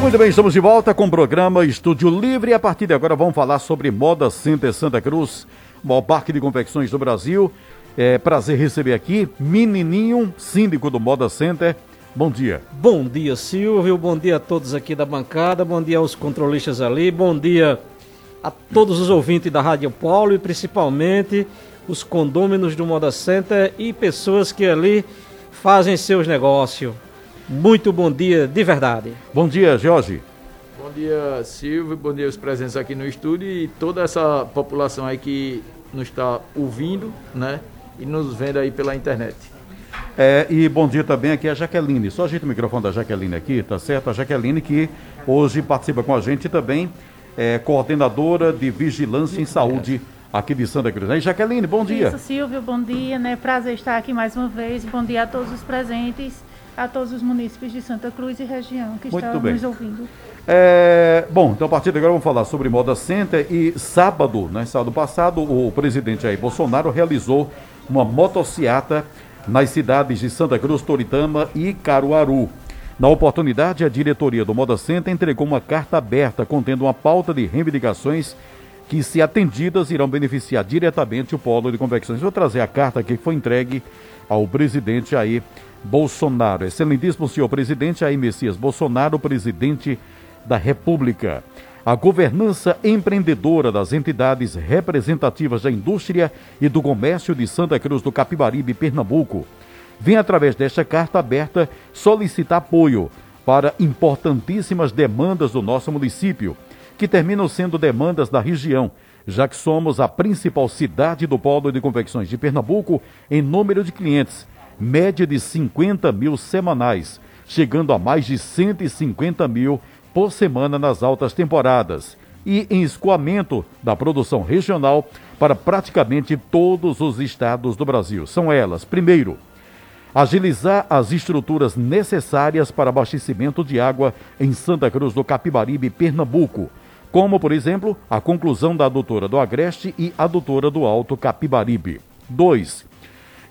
Muito bem, estamos de volta com o programa Estúdio Livre. A partir de agora vamos falar sobre Moda Center Santa Cruz, o maior parque de confecções do Brasil. É prazer receber aqui Menininho, síndico do Moda Center. Bom dia. Bom dia, Silvio. Bom dia a todos aqui da bancada. Bom dia aos controlistas ali. Bom dia a todos os ouvintes da Rádio Paulo e principalmente os condôminos do Moda Center e pessoas que ali fazem seus negócios. Muito bom dia, de verdade. Bom dia, Jorge. Bom dia, Silvio. Bom dia aos presentes aqui no estúdio e toda essa população aí que nos está ouvindo, né? E nos vendo aí pela internet. É, e bom dia também aqui a Jaqueline. Só ajeita o microfone da Jaqueline aqui, tá certo? A Jaqueline que hoje participa com a gente também, é coordenadora de Vigilância em Saúde aqui de Santa Cruz. E Jaqueline, bom dia. Isso, Silvio, bom dia, né? Prazer estar aqui mais uma vez. Bom dia a todos os presentes a todos os munícipes de Santa Cruz e região que Muito estão bem. nos ouvindo. É, bom, então a partir de agora vamos falar sobre Moda Center e sábado, né, sábado passado, o presidente Jair Bolsonaro realizou uma motociata nas cidades de Santa Cruz, Toritama e Caruaru. Na oportunidade, a diretoria do Moda Center entregou uma carta aberta contendo uma pauta de reivindicações que, se atendidas, irão beneficiar diretamente o polo de convecções. Vou trazer a carta que foi entregue ao presidente Jair Bolsonaro. Excelentíssimo senhor presidente Jair Messias Bolsonaro, presidente da República. A governança empreendedora das entidades representativas da indústria e do comércio de Santa Cruz do Capibaribe, Pernambuco, vem através desta carta aberta solicitar apoio para importantíssimas demandas do nosso município, que terminam sendo demandas da região, já que somos a principal cidade do polo de confecções de Pernambuco em número de clientes média de 50 mil semanais, chegando a mais de 150 mil por semana nas altas temporadas, e em escoamento da produção regional para praticamente todos os estados do Brasil. São elas, primeiro, agilizar as estruturas necessárias para abastecimento de água em Santa Cruz do Capibaribe, Pernambuco, como, por exemplo, a conclusão da adutora do Agreste e adutora do Alto Capibaribe. 2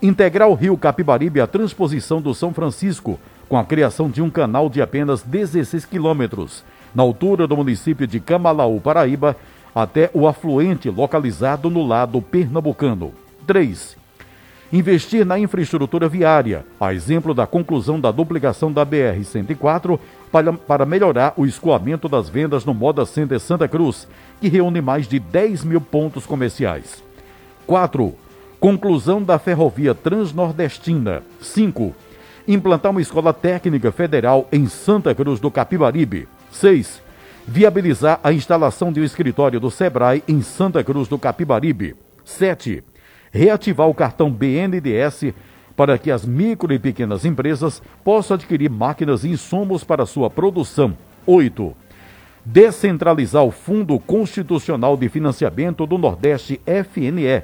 integrar o rio Capibaribe à transposição do São Francisco, com a criação de um canal de apenas 16 quilômetros, na altura do município de Camalaú, Paraíba, até o afluente localizado no lado pernambucano. 3. Investir na infraestrutura viária, a exemplo da conclusão da duplicação da BR-104, para, para melhorar o escoamento das vendas no Moda Center Santa Cruz, que reúne mais de 10 mil pontos comerciais. 4 Conclusão da Ferrovia Transnordestina. 5. Implantar uma escola técnica federal em Santa Cruz do Capibaribe. 6. Viabilizar a instalação de um escritório do Sebrae em Santa Cruz do Capibaribe. 7. Reativar o cartão BNDS para que as micro e pequenas empresas possam adquirir máquinas e insumos para sua produção. 8. Descentralizar o Fundo Constitucional de Financiamento do Nordeste FNE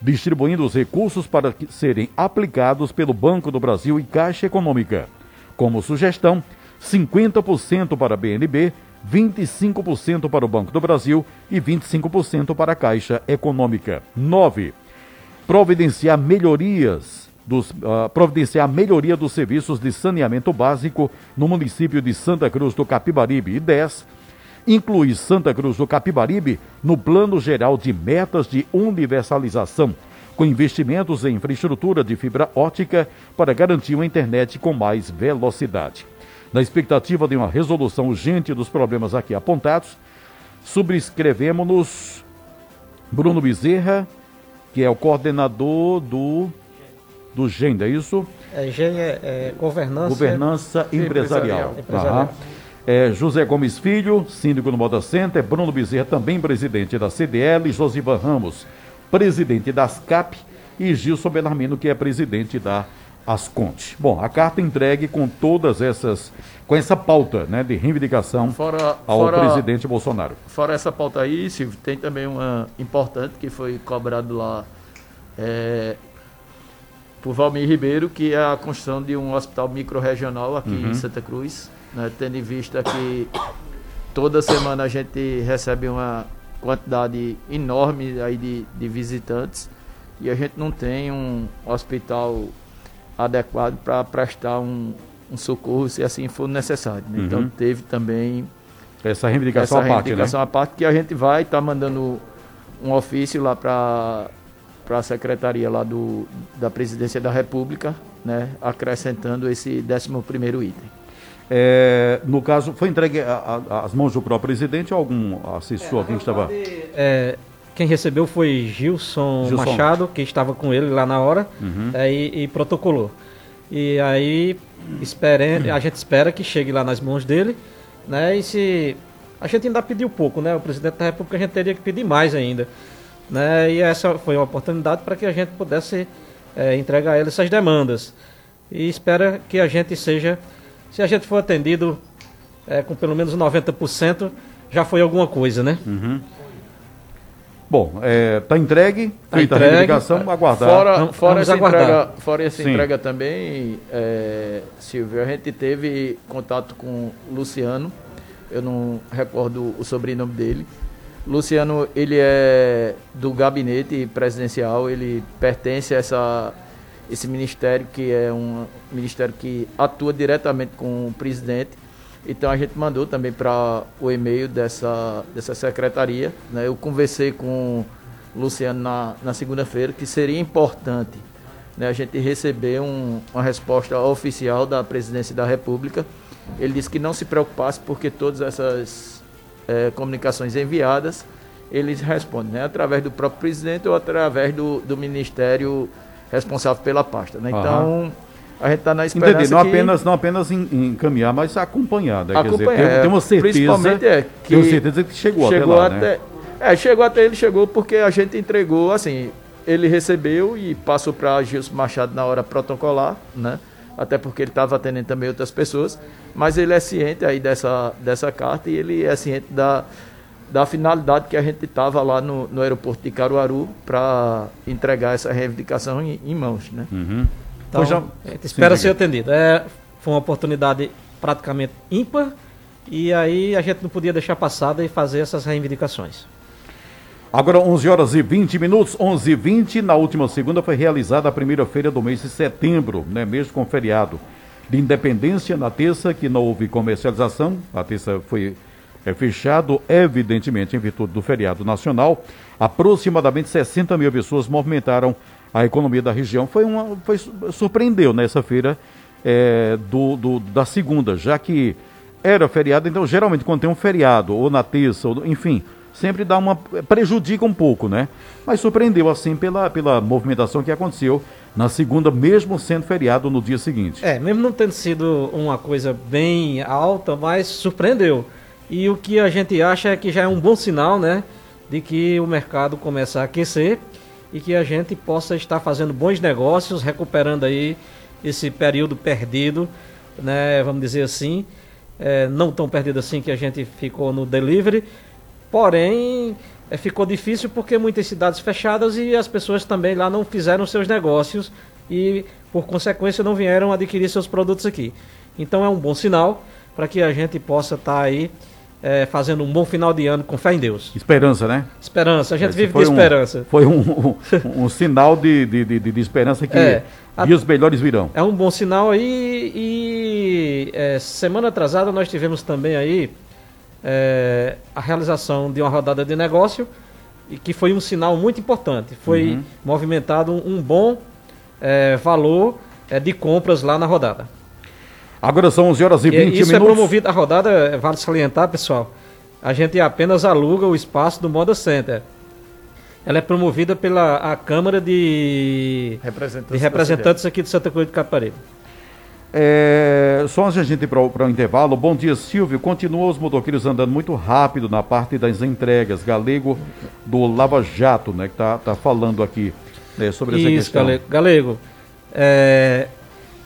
distribuindo os recursos para serem aplicados pelo Banco do Brasil e Caixa Econômica. Como sugestão, 50% para a BNB, 25% para o Banco do Brasil e 25% para a Caixa Econômica. 9. Providenciar melhorias dos, uh, providenciar a melhoria dos serviços de saneamento básico no município de Santa Cruz do Capibaribe. E 10 inclui Santa Cruz do Capibaribe no Plano Geral de Metas de Universalização, com investimentos em infraestrutura de fibra ótica para garantir uma internet com mais velocidade. Na expectativa de uma resolução urgente dos problemas aqui apontados, subscrevemos-nos Bruno Bezerra, que é o coordenador do, do GEM, é isso? É, GEM é, é governança, governança empresarial. empresarial. é, José Gomes Filho, síndico no Moda Center, Bruno Bezerra, também presidente da CDL, Josivan Ramos, presidente das CAP e Gilson Belarmino, que é presidente da Asconte. Bom, a carta entregue com todas essas, com essa pauta né, de reivindicação fora, ao fora, presidente Bolsonaro. Fora essa pauta aí, Silvio, tem também uma importante que foi cobrado lá é, por Valmir Ribeiro, que é a construção de um hospital micro-regional aqui uhum. em Santa Cruz né, tendo em vista que toda semana a gente recebe uma quantidade enorme aí de, de visitantes e a gente não tem um hospital adequado para prestar um, um socorro se assim for necessário. Né? Então Uhum. teve também Essa reivindicação essa à parte, reivindicação né? à parte que a gente vai estar mandando um ofício lá para para a secretaria lá do, da Presidência da República, né, acrescentando esse 11 primeiro item. É, no caso, foi entregue às mãos do próprio presidente ou algum assessor que estava... É, quem recebeu foi Gilson, Gilson. Machado, que estava com ele lá na hora, Uhum. é, e, e protocolou. E aí espere, a gente espera que chegue lá nas mãos dele, né? E se a gente ainda pediu pouco, né? O presidente da República a gente teria que pedir mais ainda, né? E essa foi uma oportunidade para que a gente pudesse é, entregar a ele essas demandas. E espera que a gente seja, se a gente for atendido é, com pelo menos 90%, já foi alguma coisa, né? Uhum. Bom, está entregue, Tá feita a entregue. reivindicação, aguardar. Fora, fora, essa aguardar. entrega, fora essa Sim. entrega também, é, Silvio, a gente teve contato com Luciano, eu não recordo o sobrenome dele. Luciano, ele é do gabinete presidencial, ele pertence a essa, esse ministério que é um ministério que atua diretamente com o presidente. Então a gente mandou também para o e-mail dessa, dessa secretaria. né? Eu conversei com o Luciano na, na segunda-feira que seria importante né, a gente receber um- uma resposta oficial da presidência da República. Ele disse que não se preocupasse porque todas essas eh, comunicações enviadas eles respondem, né, através do próprio presidente ou através do, do ministério responsável pela pasta. Né? Então a gente está na esperança Entendi, não que- apenas, não apenas encaminhar, mas acompanhar, né? Quer dizer, Acompanhar, tem, tem uma certeza, principalmente é que tenho certeza que chegou, chegou até lá, né? até, é, chegou até ele, chegou porque a gente entregou, assim, ele recebeu e passou para Gilson Machado na hora protocolar, né? Até porque ele estava atendendo também outras pessoas, mas ele é ciente aí dessa, dessa carta e ele é ciente da, da finalidade que a gente estava lá no, no aeroporto de Caruaru para entregar essa reivindicação em, em mãos, né? Uhum. Então, já- a gente espera ser atendido. É, foi uma oportunidade praticamente ímpar e aí a gente não podia deixar passada e fazer essas reivindicações. Agora 11 horas e 20 minutos, 11 e 20 na última segunda foi realizada a primeira feira do mês de setembro, né, mesmo com feriado de independência na terça, que não houve comercialização, a terça foi é, fechado, evidentemente, em virtude do feriado nacional. Aproximadamente 60 mil pessoas movimentaram a economia da região. Foi uma, foi, surpreendeu nessa feira é, do, do- da segunda, já que era feriado, então geralmente quando tem um feriado, ou na terça, ou, enfim, sempre dá uma. prejudica um pouco, né? Mas surpreendeu assim pela, pela movimentação que aconteceu na segunda, mesmo sendo feriado no dia seguinte. É, mesmo não tendo sido uma coisa bem alta, mas surpreendeu. E o que a gente acha é que já é um bom sinal, né? De que o mercado começa a aquecer e que a gente possa estar fazendo bons negócios, recuperando aí esse período perdido, né? Vamos dizer assim. É, não tão perdido assim que a gente ficou no delivery, porém é, ficou difícil porque muitas cidades fechadas e as pessoas também lá não fizeram seus negócios e por consequência não vieram adquirir seus produtos aqui. Então é um bom sinal para que a gente possa estar aí é, fazendo um bom final de ano com fé em Deus. Esperança, né? Esperança, a gente Esse vive de um- esperança. Foi um, um, um sinal de, de, de, de esperança que É, a- dias melhores virão. É um bom sinal aí e é, semana atrasada nós tivemos também aí é, a realização de uma rodada de negócio e que foi um sinal muito importante. Foi Uhum. movimentado um, um bom é, valor é, de compras lá na rodada. Agora são 11 horas e E 20 isso é minutos. promovido, a rodada, é, vale salientar, pessoal, a gente apenas aluga o espaço do Moda Center. Ela é promovida pela a Câmara de, Representantes de Representantes aqui de Santa Cruz de Caparibe. É, só antes de a gente ir para o intervalo, bom dia Silvio. Continua os motoqueiros andando muito rápido na parte das entregas. Galego do Lava Jato, né? Que tá, tá falando aqui né, sobre essa Isso, questão. Galego. Galego, é,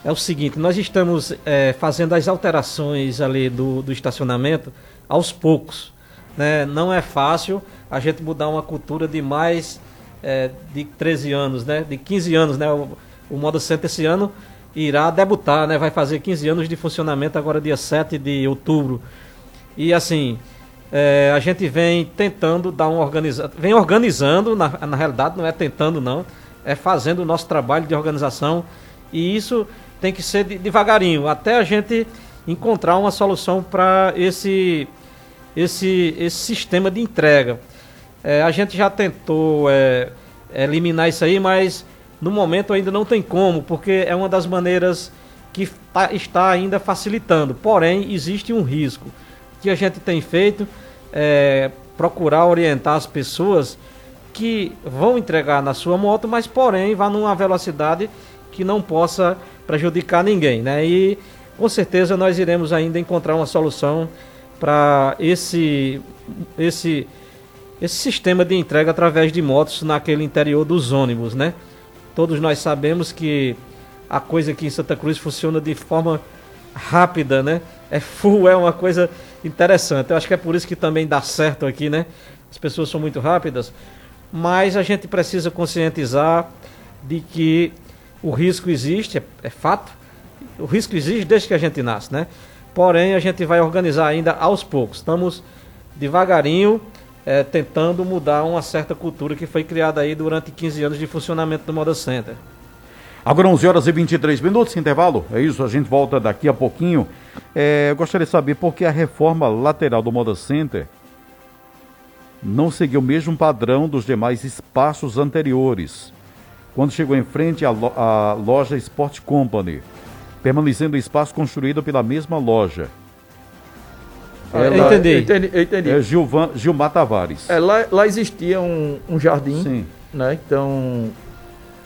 é o seguinte, nós estamos é, fazendo as alterações ali do, do estacionamento aos poucos. Né? Não é fácil a gente mudar uma cultura de mais é, de 13 anos, né? de 15 anos. Né? O, o Moda Center esse ano irá debutar, né? vai fazer 15 anos de funcionamento agora dia 7 de outubro. E assim, é, a gente vem tentando dar um organizado, vem organizando, na, na realidade não é tentando não, é fazendo o nosso trabalho de organização e isso tem que ser de, devagarinho, até a gente encontrar uma solução para esse, esse, esse sistema de entrega. É, a gente já tentou é, eliminar isso aí, mas no momento ainda não tem como, porque é uma das maneiras que tá, está ainda facilitando. Porém, existe um risco. Que a gente tem feito é procurar orientar as pessoas que vão entregar na sua moto, mas porém vá numa velocidade que não possa prejudicar ninguém, né? E com certeza nós iremos ainda encontrar uma solução para esse esse esse sistema de entrega através de motos naquele interior dos ônibus, né? Todos nós sabemos que a coisa aqui em Santa Cruz funciona de forma rápida, né? É full, é uma coisa interessante. Eu acho que é por isso que também dá certo aqui, né? As pessoas são muito rápidas, mas a gente precisa conscientizar de que o risco existe, é, é fato. O risco existe desde que a gente nasce, né? Porém, a gente vai organizar ainda aos poucos. Estamos devagarinho é, tentando mudar uma certa cultura que foi criada aí durante 15 anos de funcionamento do Moda Center. Agora 11 horas e 23 minutos, intervalo. É isso, a gente volta daqui a pouquinho. É, eu gostaria de saber por que a reforma lateral do Moda Center não seguiu o mesmo padrão dos demais espaços anteriores, quando chegou em frente à, lo à loja Sport Company, permanecendo o espaço construído pela mesma loja. Ela, eu entendi. Eu entendi, eu entendi. É Gilvan, Gilmar Tavares. É, lá, lá existia um, um jardim, Sim. né? Então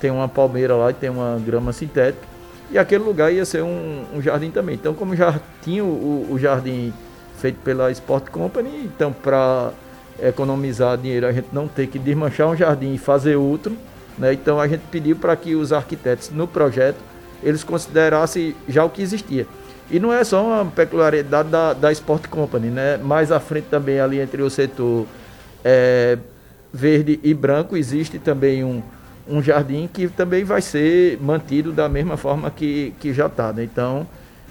tem uma palmeira lá e tem uma grama sintética. E aquele lugar ia ser um, um jardim também. Então, como já tinha o, o jardim feito pela Sport Company, então para economizar dinheiro, a gente não ter que desmanchar um jardim e fazer outro, né? Então a gente pediu para que os arquitetos no projeto eles considerassem já o que existia. E não é só uma peculiaridade da, da Sport Company, né? Mais à frente também ali entre o setor é, verde e branco existe também um, um jardim que também vai ser mantido da mesma forma que, que já está. Né? Então,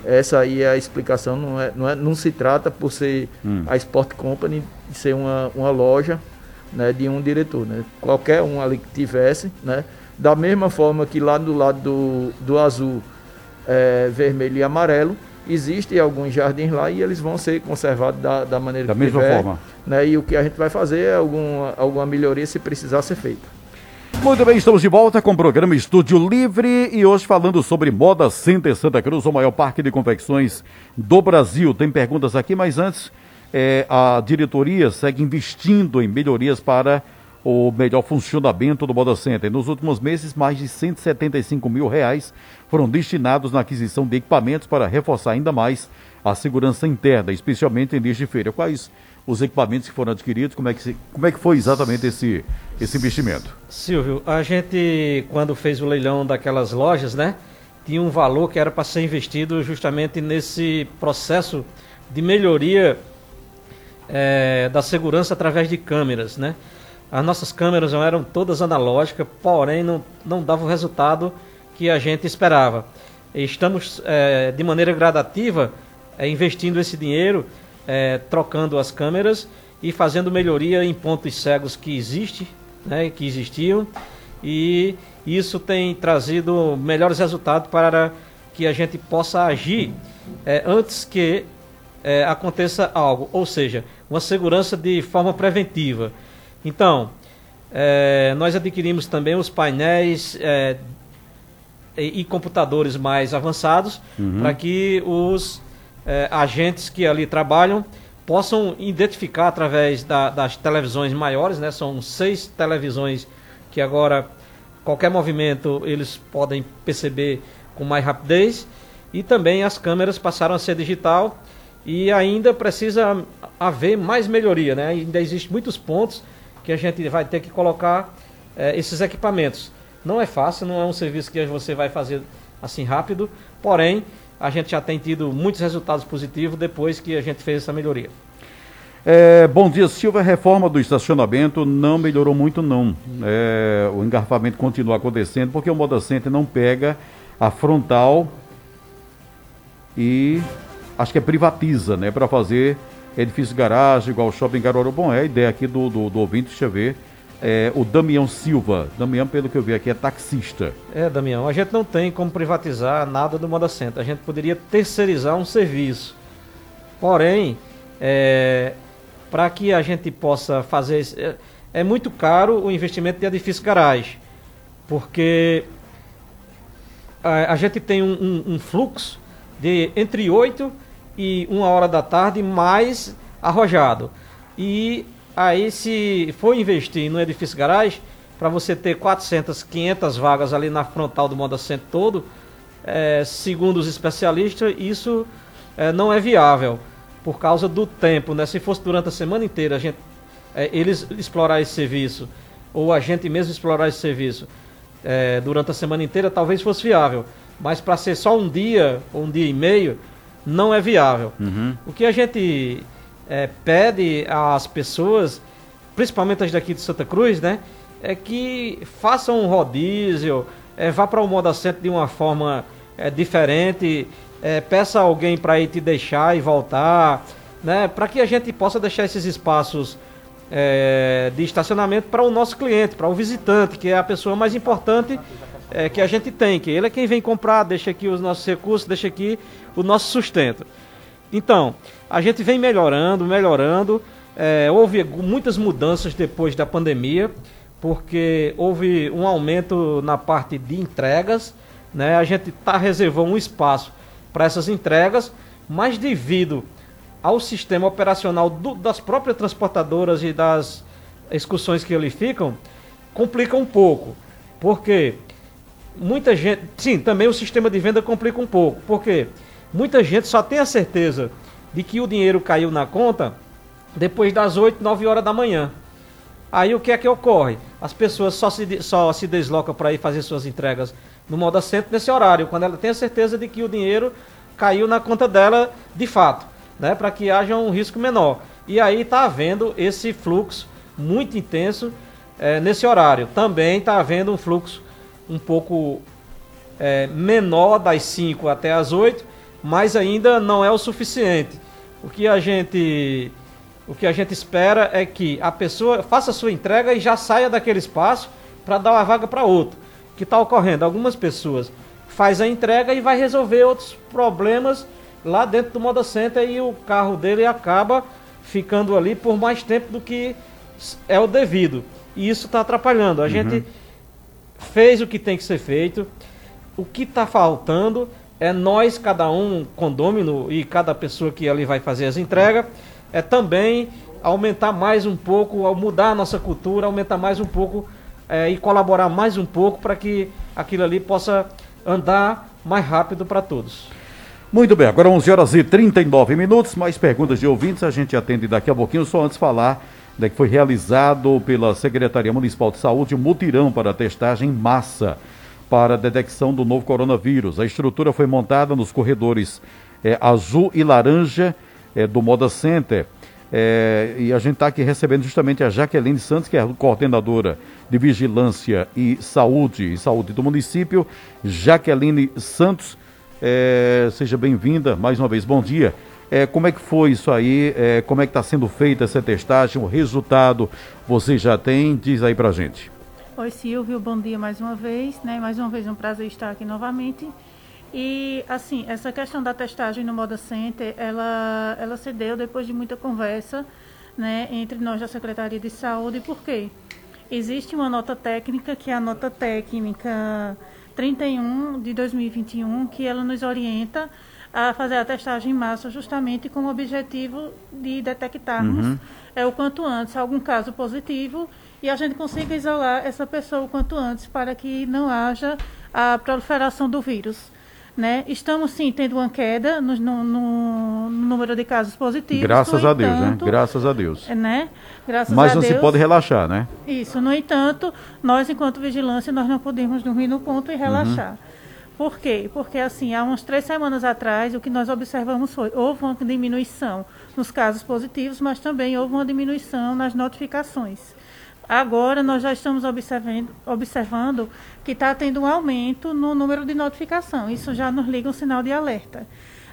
essa aí é a explicação. Não, é, não, é, não se trata por ser hum. a Sport Company de ser uma, uma loja né, de um diretor. Né? Qualquer um ali que tivesse, né? da mesma forma que lá do lado do, do azul, é, vermelho e amarelo, existem alguns jardins lá e eles vão ser conservados da, da maneira da que mesma tiver, forma. Né? E o que a gente vai fazer é alguma, alguma melhoria se precisar ser feita. Muito bem, estamos de volta com o programa Estúdio Livre e hoje falando sobre Moda Center Santa Cruz, o maior parque de confecções do Brasil. Tem perguntas aqui, mas antes, é, a diretoria segue investindo em melhorias para o melhor funcionamento do Moda Center. Nos últimos meses, mais de 175 mil reais foram destinados na aquisição de equipamentos para reforçar ainda mais a segurança interna, especialmente em dias de feira. Quais os equipamentos que foram adquiridos, como é que, se, como é que foi exatamente esse, esse investimento? Silvio, a gente, quando fez o leilão daquelas lojas, né, tinha um valor que era para ser investido justamente nesse processo de melhoria é, da segurança através de câmeras, né? As nossas câmeras eram todas analógicas, porém não, não dava o resultado que a gente esperava. Estamos, é, de maneira gradativa, é, investindo esse dinheiro é, trocando as câmeras e fazendo melhoria em pontos cegos que existe, né, que existiam, e isso tem trazido melhores resultados para que a gente possa agir é, antes que é, aconteça algo, ou seja, uma segurança de forma preventiva. Então, é, nós adquirimos também os painéis é, e, e, computadores mais avançados uhum. para que os é, agentes que ali trabalham possam identificar através da, das televisões maiores, né? São seis televisões que agora qualquer movimento eles podem perceber com mais rapidez e também as câmeras passaram a ser digital e ainda precisa haver mais melhoria, né? Ainda existem muitos pontos que a gente vai ter que colocar é, esses equipamentos. Não é fácil, não é um serviço que você vai fazer assim rápido, porém a gente já tem tido muitos resultados positivos depois que a gente fez essa melhoria. É, bom dia, Silva. A reforma do estacionamento não melhorou muito, não. É, o engarrafamento continua acontecendo porque o Moda Center não pega a frontal e acho que é privatiza, né, para fazer edifício garagem, igual o shopping Garoto. Bom, é a ideia aqui do, do, do ouvinte, deixa eu ver. é, o Damião Silva. Damião, pelo que eu vi aqui, é taxista. É, Damião, a gente não tem como privatizar nada do Moda Center. A gente poderia terceirizar um serviço. Porém, é, para que a gente possa fazer. É, é muito caro o investimento de edifício garagem. Porque a, a gente tem um, um, um, fluxo de entre 8 e 1 hora da tarde mais arrojado. E aí, se for investir no edifício garagem, para você ter 400, 500 vagas ali na frontal do Moda Center todo, é, segundo os especialistas, isso é, não é viável por causa do tempo. Né? Se fosse durante a semana inteira a gente, é, eles explorar esse serviço, ou a gente mesmo explorar esse serviço é, durante a semana inteira, talvez fosse viável. Mas para ser só um dia, ou um dia e meio, não é viável. Uhum. O que a gente é, pede às pessoas, principalmente as daqui de Santa Cruz, né? É que façam um rodízio, é, vá para o Moda Center de uma forma é, diferente, é, peça alguém para ir te deixar e voltar, né? Para que a gente possa deixar esses espaços é, de estacionamento para o nosso cliente, para o visitante, que é a pessoa mais importante é, que a gente tem, que ele é quem vem comprar, deixa aqui os nossos recursos, deixa aqui o nosso sustento. Então, a gente vem melhorando, melhorando. É, houve muitas mudanças depois da pandemia, porque houve um aumento na parte de entregas. Né? A gente tá, reservou um espaço para essas entregas, mas devido ao sistema operacional do, das próprias transportadoras e das excursões que ali ficam, complica um pouco. Porque muita gente. Sim, também o sistema de venda complica um pouco. Porque muita gente só tem a certeza de que o dinheiro caiu na conta depois das 8, 9 horas da manhã. Aí o que é que ocorre? As pessoas só se, só se deslocam para ir fazer suas entregas no Moda Center nesse horário, quando ela tem a certeza de que o dinheiro caiu na conta dela de fato né, para que haja um risco menor. E aí está havendo esse fluxo muito intenso é, nesse horário. Também está havendo um fluxo um pouco é, menor das 5 até as 8, mas ainda não é o suficiente. O que a gente o que a gente espera é que a pessoa faça a sua entrega e já saia daquele espaço para dar uma vaga para outro. O que está ocorrendo? Algumas pessoas faz a entrega e vai resolver outros problemas lá dentro do Moda Center e o carro dele acaba ficando ali por mais tempo do que é o devido. E isso está atrapalhando. A uhum. gente fez o que tem que ser feito. O que está faltando é nós, cada um, condômino e cada pessoa que ali vai fazer as entregas, é também aumentar mais um pouco, mudar a nossa cultura, aumentar mais um pouco é, e colaborar mais um pouco para que aquilo ali possa andar mais rápido para todos. Muito bem, agora 11 horas e 39 minutos. Mais perguntas de ouvintes a gente atende daqui a pouquinho. Só antes falar né, que foi realizado pela Secretaria Municipal de Saúde um mutirão para testagem em massa para a detecção do novo coronavírus. A estrutura foi montada nos corredores é, azul e laranja é, do Moda Center. É, e a gente está aqui recebendo justamente a Jaqueline Santos, que é a coordenadora de Vigilância e Saúde e Saúde do município. Jaqueline Santos é, seja bem-vinda mais uma vez. Bom dia. É, como é que foi isso aí? É, como é que está sendo feita essa testagem? O resultado você já tem? Diz aí pra gente. Oi, Silvio. Bom dia mais uma vez. Né? Mais uma vez um prazer estar aqui novamente. E, assim, essa questão da testagem no Moda Center, ela, ela se deu depois de muita conversa né, entre nós da Secretaria de Saúde. Por quê? Existe uma nota técnica, que é a nota técnica 31 de 2021, que ela nos orienta a fazer a testagem em massa justamente com o objetivo de detectarmos uhum. é, o quanto antes algum caso positivo e a gente consiga isolar essa pessoa o quanto antes para que não haja a proliferação do vírus. Né? Estamos sim tendo uma queda no, no, no número de casos positivos. Graças a Deus, né? Graças a Deus. Né? Graças Mas a não Deus. se pode relaxar, né? Isso. No entanto, nós, enquanto vigilância, nós não podemos dormir no ponto e relaxar. Uhum. Por quê? Porque, assim, há umas três semanas atrás, o que nós observamos foi, houve uma diminuição nos casos positivos, mas também houve uma diminuição nas notificações. Agora nós já estamos observando, observando que está tendo um aumento no número de notificação. Isso já nos liga um sinal de alerta.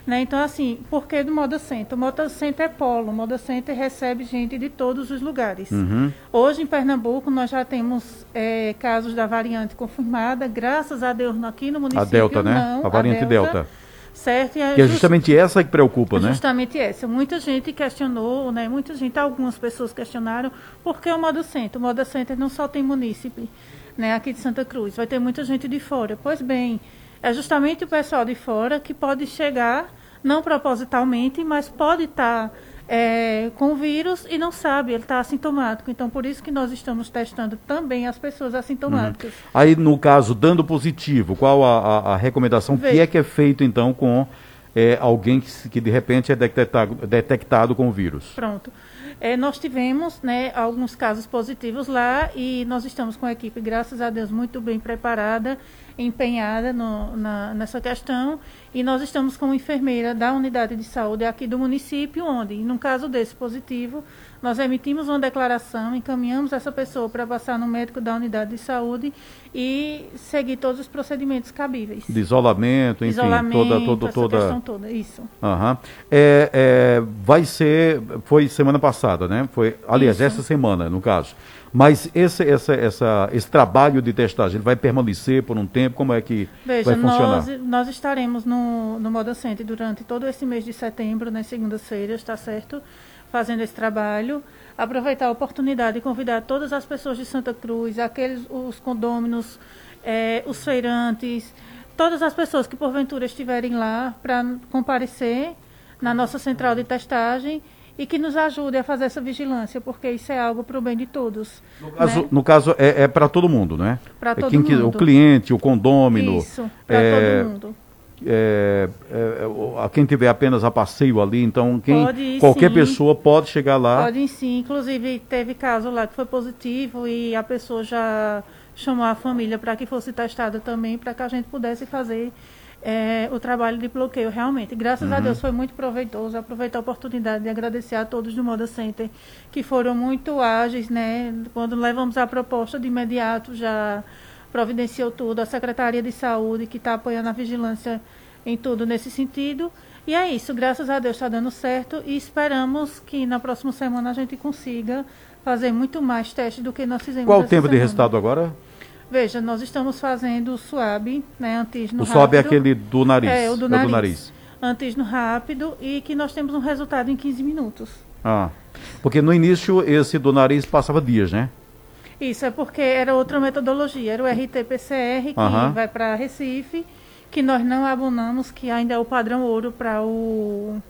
Né? Então, assim, por que do Moda Center? O Moda Center é polo, o Moda Center recebe gente de todos os lugares. Uhum. Hoje, em Pernambuco, nós já temos é, casos da variante confirmada, graças a Deus, aqui no município. A Delta, né? Não, a variante a Delta, Delta. Certo? E Que é justamente essa que preocupa, né? Justamente essa. Muita gente questionou, né? Muita gente, algumas pessoas questionaram por que o Moda Center. O Moda Center não só tem munícipe, né? Aqui de Santa Cruz, vai ter muita gente de fora. Pois bem, é justamente o pessoal de fora que pode chegar, não propositalmente, mas pode estar é, com o vírus e não sabe, ele está assintomático. Então, por isso que nós estamos testando também as pessoas assintomáticas. Aí, no caso, dando positivo, qual a, a, a recomendação? O que é que é feito, então, com é, alguém que, que, de repente, é detectado, detectado com o vírus? Pronto. É, nós tivemos né, alguns casos positivos lá e nós estamos com a equipe, graças a Deus, muito bem preparada, empenhada no- na- nessa questão. E nós estamos com uma enfermeira da unidade de saúde aqui do município, onde, num caso desse positivo, nós emitimos uma declaração, encaminhamos essa pessoa para passar no médico da unidade de saúde e seguir todos os procedimentos cabíveis. De isolamento, enfim, Isolamento, toda, toda, toda. questão toda, isso. Aham. É, é, vai ser, foi semana passada, né? Foi, aliás, Isso. essa semana, no caso. Mas esse, essa, essa, esse trabalho de testagem ele vai permanecer por um tempo? Como é que Veja, vai funcionar? nós, nós estaremos no, no Moda Center durante todo esse mês de setembro, nas segundas-feiras, está certo? Fazendo esse trabalho. Aproveitar a oportunidade e convidar todas as pessoas de Santa Cruz, aqueles, os condôminos, eh, os feirantes, todas as pessoas que porventura estiverem lá para comparecer na nossa central de testagem e que nos ajude a fazer essa vigilância, porque isso é algo para o bem de todos. No caso, né? no caso é, é para todo mundo, né? Pra É todo que- mundo. o cliente, o condômino. Isso, para é, todo mundo. é, é, quem tiver apenas a passeio ali, então quem, ir, qualquer sim. pessoa pode chegar lá. Pode sim, inclusive teve caso lá que foi positivo e a pessoa já chamou a família para que fosse testada também, para que a gente pudesse fazer eh, o trabalho de bloqueio realmente. Graças Uhum. a Deus foi muito proveitoso. Aproveito a oportunidade de agradecer a todos do Moda Center que foram muito ágeis, né? Quando levamos a proposta de imediato já providenciou tudo. A Secretaria de Saúde que está apoiando a vigilância em tudo nesse sentido. E é isso, graças a Deus está dando certo e esperamos que na próxima semana a gente consiga fazer muito mais testes do que nós fizemos. Qual o tempo de semana. resultado agora? Veja, nós estamos fazendo o SWAB, né, antígeno o SWAB é rápido. aquele do nariz. É, o do é nariz. Antígeno rápido e que nós temos um resultado em 15 minutos. Ah, porque no início esse do nariz passava dias, né? Isso é porque era outra metodologia, era o RT-PCR que vai para Recife, que nós não abonamos, que ainda é o padrão ouro para o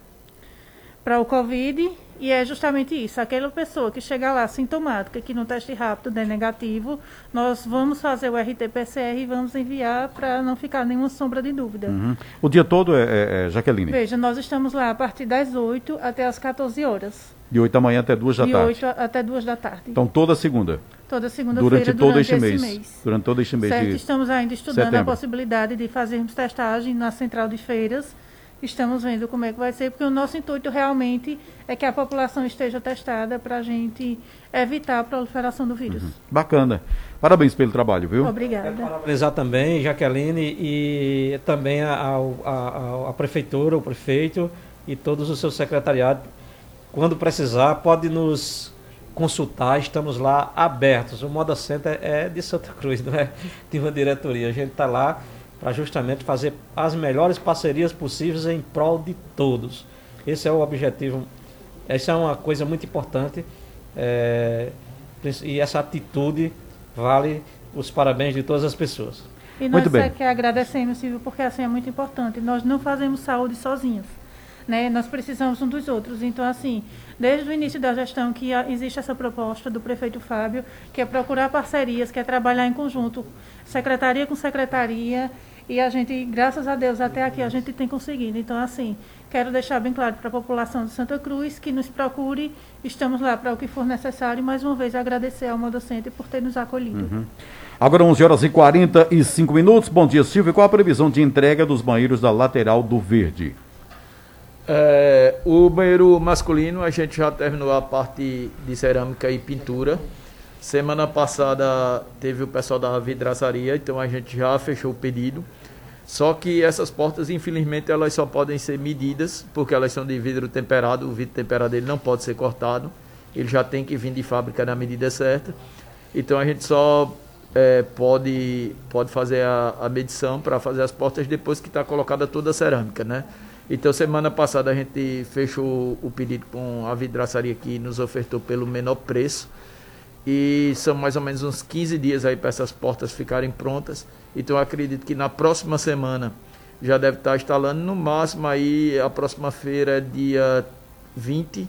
para o Covid, e é justamente isso, aquela pessoa que chega lá sintomática, que no teste rápido der negativo, nós vamos fazer o RT-PCR e vamos enviar para não ficar nenhuma sombra de dúvida. Uhum. O dia todo é, é- é Jaqueline, Veja, nós estamos lá a partir das 8 até as 14 horas. de 8 da manhã até 2 da de tarde. 8 a- até 2 da tarde. Então toda segunda, toda segunda-feira durante todo durante este esse mês, Durante todo este mês Certo, de estamos ainda estudando setembro. a possibilidade de fazermos testagem na central de feiras. Estamos vendo como é que vai ser, porque o nosso intuito realmente é que a população esteja testada para a gente evitar a proliferação do vírus. Bacana. Parabéns pelo trabalho, viu? Obrigada. Parabenizar também, Jaqueline, e também a, a- a prefeitura, o prefeito e todos os seus secretariados. Quando precisar, pode nos consultar, estamos lá abertos. O Moda Center é de Santa Cruz, não é de uma diretoria. A gente está lá para justamente fazer as melhores parcerias possíveis em prol de todos. Esse é o objetivo, essa é uma coisa muito importante. é, e essa atitude vale os parabéns de todas as pessoas. E nós Muito bem. que agradecemos, Silvio, porque assim é muito importante. Nós não fazemos saúde sozinhos. Né? Nós precisamos um dos outros. Então, assim, desde o início da gestão que existe essa proposta do prefeito Fábio, que é procurar parcerias, que é trabalhar em conjunto, secretaria com secretaria, e a gente, graças a Deus, até aqui a gente tem conseguido. Então, assim, quero deixar bem claro para a população de Santa Cruz que nos procure, estamos lá para o que for necessário, e mais uma vez agradecer ao Modocente por ter nos acolhido. Agora 11 horas e 45 minutos. Bom dia, Silvio. Qual a previsão de entrega dos banheiros da lateral do Verde? É, o banheiro masculino, a gente já terminou a parte de cerâmica e pintura. Semana passada teve o pessoal da vidraçaria, então a gente já fechou o pedido. Só que essas portas, infelizmente, elas só podem ser medidas, porque elas são de vidro temperado, o vidro temperado ele não pode ser cortado, ele já tem que vir de fábrica na medida certa. Então a gente só é, pode, pode fazer a, a medição para fazer as portas depois que está colocada toda a cerâmica, né? Então semana passada a gente fechou o pedido com a vidraçaria que nos ofertou pelo menor preço e são mais ou menos uns 15 dias aí para essas portas ficarem prontas. Então acredito que na próxima semana já deve estar instalando, no máximo aí a próxima feira é dia 20,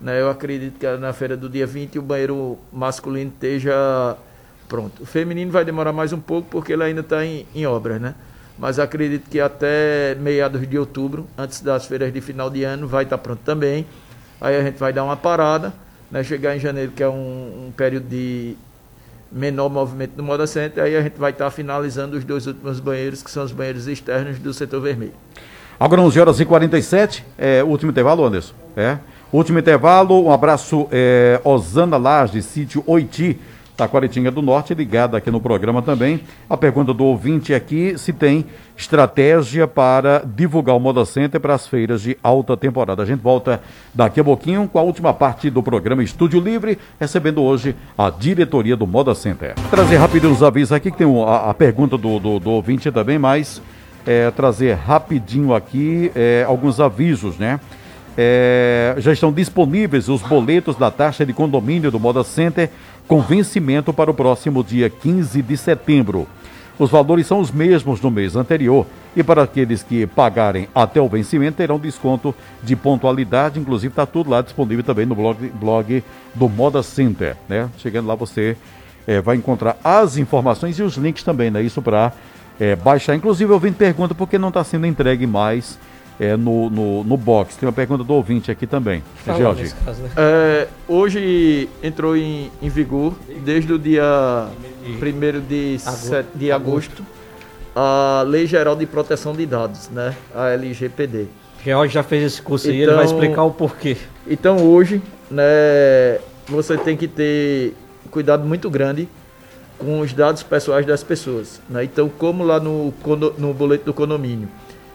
né? Eu acredito que na feira do dia 20 o banheiro masculino esteja pronto. O feminino vai demorar mais um pouco porque ele ainda está em, em né? Mas acredito que até meados de outubro, antes das feiras de final de ano, vai estar pronto também. Aí a gente vai dar uma parada, né? Chegar em janeiro, que é um, um período de menor movimento do Moda Center, aí a gente vai estar finalizando os dois últimos banheiros, que são os banheiros externos do setor vermelho. Agora 11 horas e 47, é, último intervalo, Anderson. É. Último intervalo, um abraço, é, Osana Laje, sítio Oiti, Taquaritinga do Norte, ligada aqui no programa também. A pergunta do ouvinte aqui, se tem estratégia para divulgar o Moda Center para as feiras de alta temporada. A gente volta daqui a pouquinho com a última parte do programa Estúdio Livre, recebendo hoje a diretoria do Moda Center. Trazer rapidinho os avisos aqui, que tem a, a pergunta do, do, do, ouvinte também, mas é, trazer rapidinho aqui é, alguns avisos, né? É, já estão disponíveis os boletos da taxa de condomínio do Moda Center com vencimento para o próximo dia 15 de setembro. Os valores são os mesmos no mês anterior e para aqueles que pagarem até o vencimento terão desconto de pontualidade, inclusive está tudo lá disponível também no blog, blog do Moda Center, né? Chegando lá você é, vai encontrar as informações e os links também, né? Isso para é, baixar. Inclusive eu vim pergunta por que não está sendo entregue mais é, no, no, no box. Tem uma pergunta do ouvinte aqui também. É, Jorge. Né? É, hoje entrou em, em vigor, desde o dia 1 de, de agosto, a Lei Geral de Proteção de Dados, né? a LGPD. George já fez esse curso então, e ele vai então, explicar o porquê. Então hoje, né, você tem que ter cuidado muito grande com os dados pessoais das pessoas. Né? Então, como lá no, no boleto do condomínio,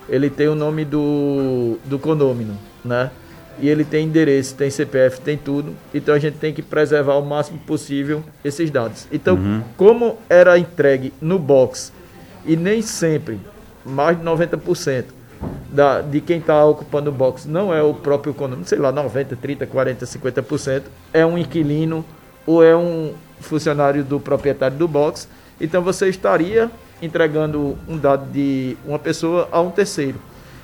ele tem o nome do, do condomínio, né? E ele tem endereço, tem CPF, tem tudo. Então a gente tem que preservar o máximo possível esses dados. Então, uhum. como era entregue no box e nem sempre, mais de 90% da, de quem está ocupando o box não é o próprio condomínio, sei lá, 90, 30, 40, 50%, é um inquilino ou é um funcionário do proprietário do box. Então você estaria entregando um dado de uma pessoa a um terceiro.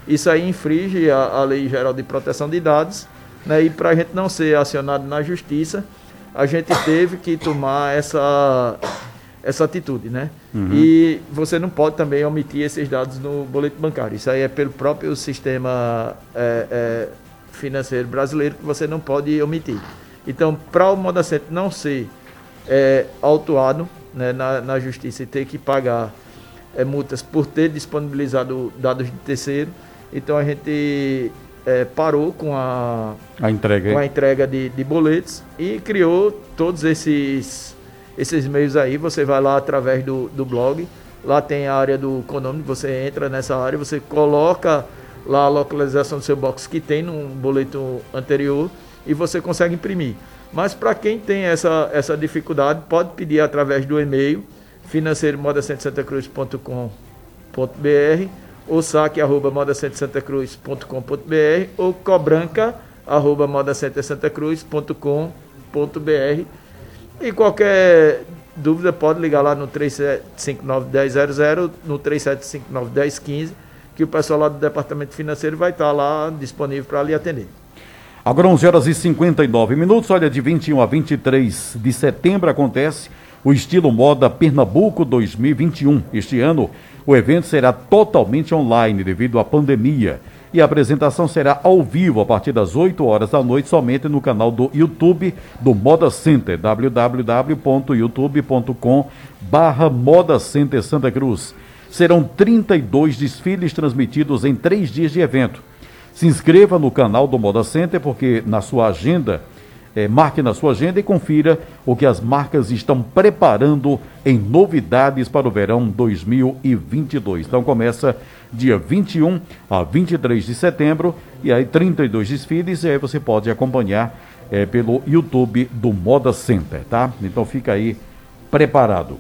Isso aí infringe a, a Lei Geral de Proteção de Dados, né? e para a gente não ser acionado na justiça, a gente teve que tomar essa, essa atitude. Né? Uhum. E você não pode também omitir esses dados no boleto bancário. Isso aí é pelo próprio sistema é, é, financeiro brasileiro que você não pode omitir. Então, para o Modacente não ser é, autuado né, na, na justiça e ter que pagar é, multas por ter disponibilizado dados de terceiro. Então a gente é, parou com a, a entrega, com a entrega de, de boletos e criou todos esses, esses meios aí. Você vai lá através do, do blog, lá tem a área do condomínio, você entra nessa área, você coloca lá a localização do seu box que tem no boleto anterior e você consegue imprimir. Mas para quem tem essa, essa dificuldade, pode pedir através do e-mail financeiro modacentosantacruz.com.br ou saque arroba modacentosantacruz.com.br ou cobranca arroba modacentosantacruz.com.br e qualquer dúvida pode ligar lá no 37591000 no 37591015 que o pessoal lá do departamento financeiro vai estar lá disponível para lhe atender. Agora 11 horas e 59 minutos, olha, de 21 a 23 de setembro acontece o estilo Moda Pernambuco 2021. Este ano, o evento será totalmente online devido à pandemia. E a apresentação será ao vivo a partir das 8 horas da noite, somente no canal do YouTube do Moda Center, www.youtube.com barra Moda Center Santa Cruz. Serão 32 desfiles transmitidos em três dias de evento. Se inscreva no canal do Moda Center, porque na sua agenda É, marque na sua agenda e confira o que as marcas estão preparando em novidades para o verão 2022. Então começa dia 21 a 23 de setembro e aí 32 desfiles e aí você pode acompanhar é, pelo YouTube do Moda Center, tá? Então fica aí preparado.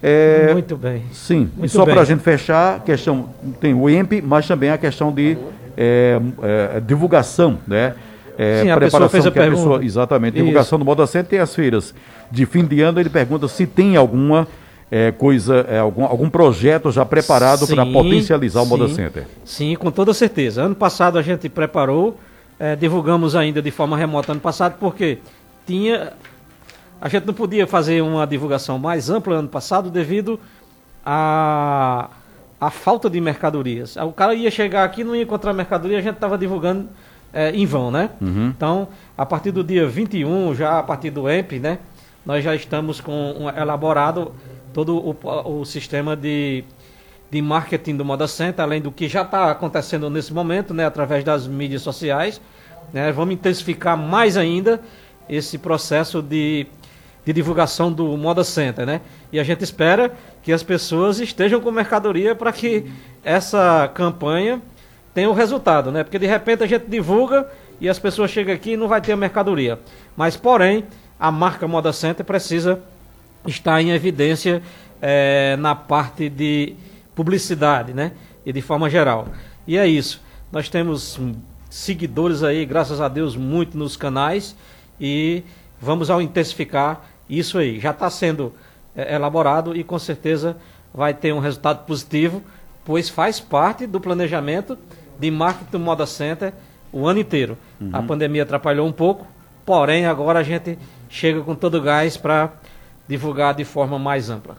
É, Muito bem. Sim, Muito e só para a gente fechar, questão tem o EMP, mas também a questão de é, é, divulgação, né? É, Sim, a preparação fez a que pergunta. a pessoa, exatamente, divulgação Isso. do Moda Center tem as feiras de fim de ano, ele pergunta se tem alguma é, coisa, é, algum, algum projeto já preparado para potencializar o Moda Center. Sim, com toda certeza. Ano passado a gente preparou, é, divulgamos ainda de forma remota ano passado, porque tinha a gente não podia fazer uma divulgação mais ampla ano passado devido a, a falta de mercadorias. O cara ia chegar aqui não ia encontrar mercadoria, a gente estava divulgando é, em vão, né? Uhum. Então, a partir do dia 21, já a partir do EMP, né? Nós já estamos com um, elaborado todo o, o sistema de, de marketing do Moda Center, além do que já está acontecendo nesse momento, né? Através das mídias sociais. Né? Vamos intensificar mais ainda esse processo de de divulgação do Moda Center, né? E a gente espera que as pessoas estejam com mercadoria para que essa campanha tenha o um resultado, né? Porque de repente a gente divulga e as pessoas chegam aqui e não vai ter mercadoria. Mas, porém, a marca Moda Center precisa estar em evidência é, na parte de publicidade, né? E de forma geral. E é isso. Nós temos seguidores aí, graças a Deus, muito nos canais e vamos ao intensificar isso aí já está sendo é, elaborado e com certeza vai ter um resultado positivo, pois faz parte do planejamento de marketing do Moda Center o ano inteiro. Uhum. A pandemia atrapalhou um pouco, porém agora a gente chega com todo o gás para divulgar de forma mais ampla.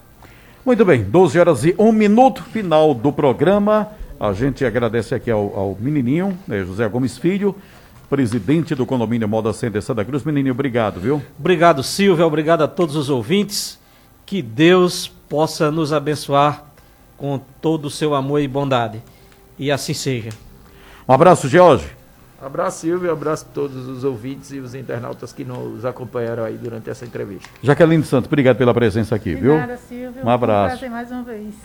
Muito bem, 12 horas e 1 minuto, final do programa. A gente agradece aqui ao, ao menininho, né, José Gomes Filho, presidente do condomínio Moda Center Santa Cruz. Menininho, obrigado, viu? Obrigado, Silvia. Obrigado a todos os ouvintes. Que Deus possa nos abençoar com todo o seu amor e bondade. E assim seja. Um abraço, George. Um abraço, Silvio. Um abraço a todos os ouvintes e os internautas que nos acompanharam aí durante essa entrevista. Jaqueline Santos, obrigado pela presença aqui, Obrigada, viu? Silvio. Um abraço. Um mais uma vez.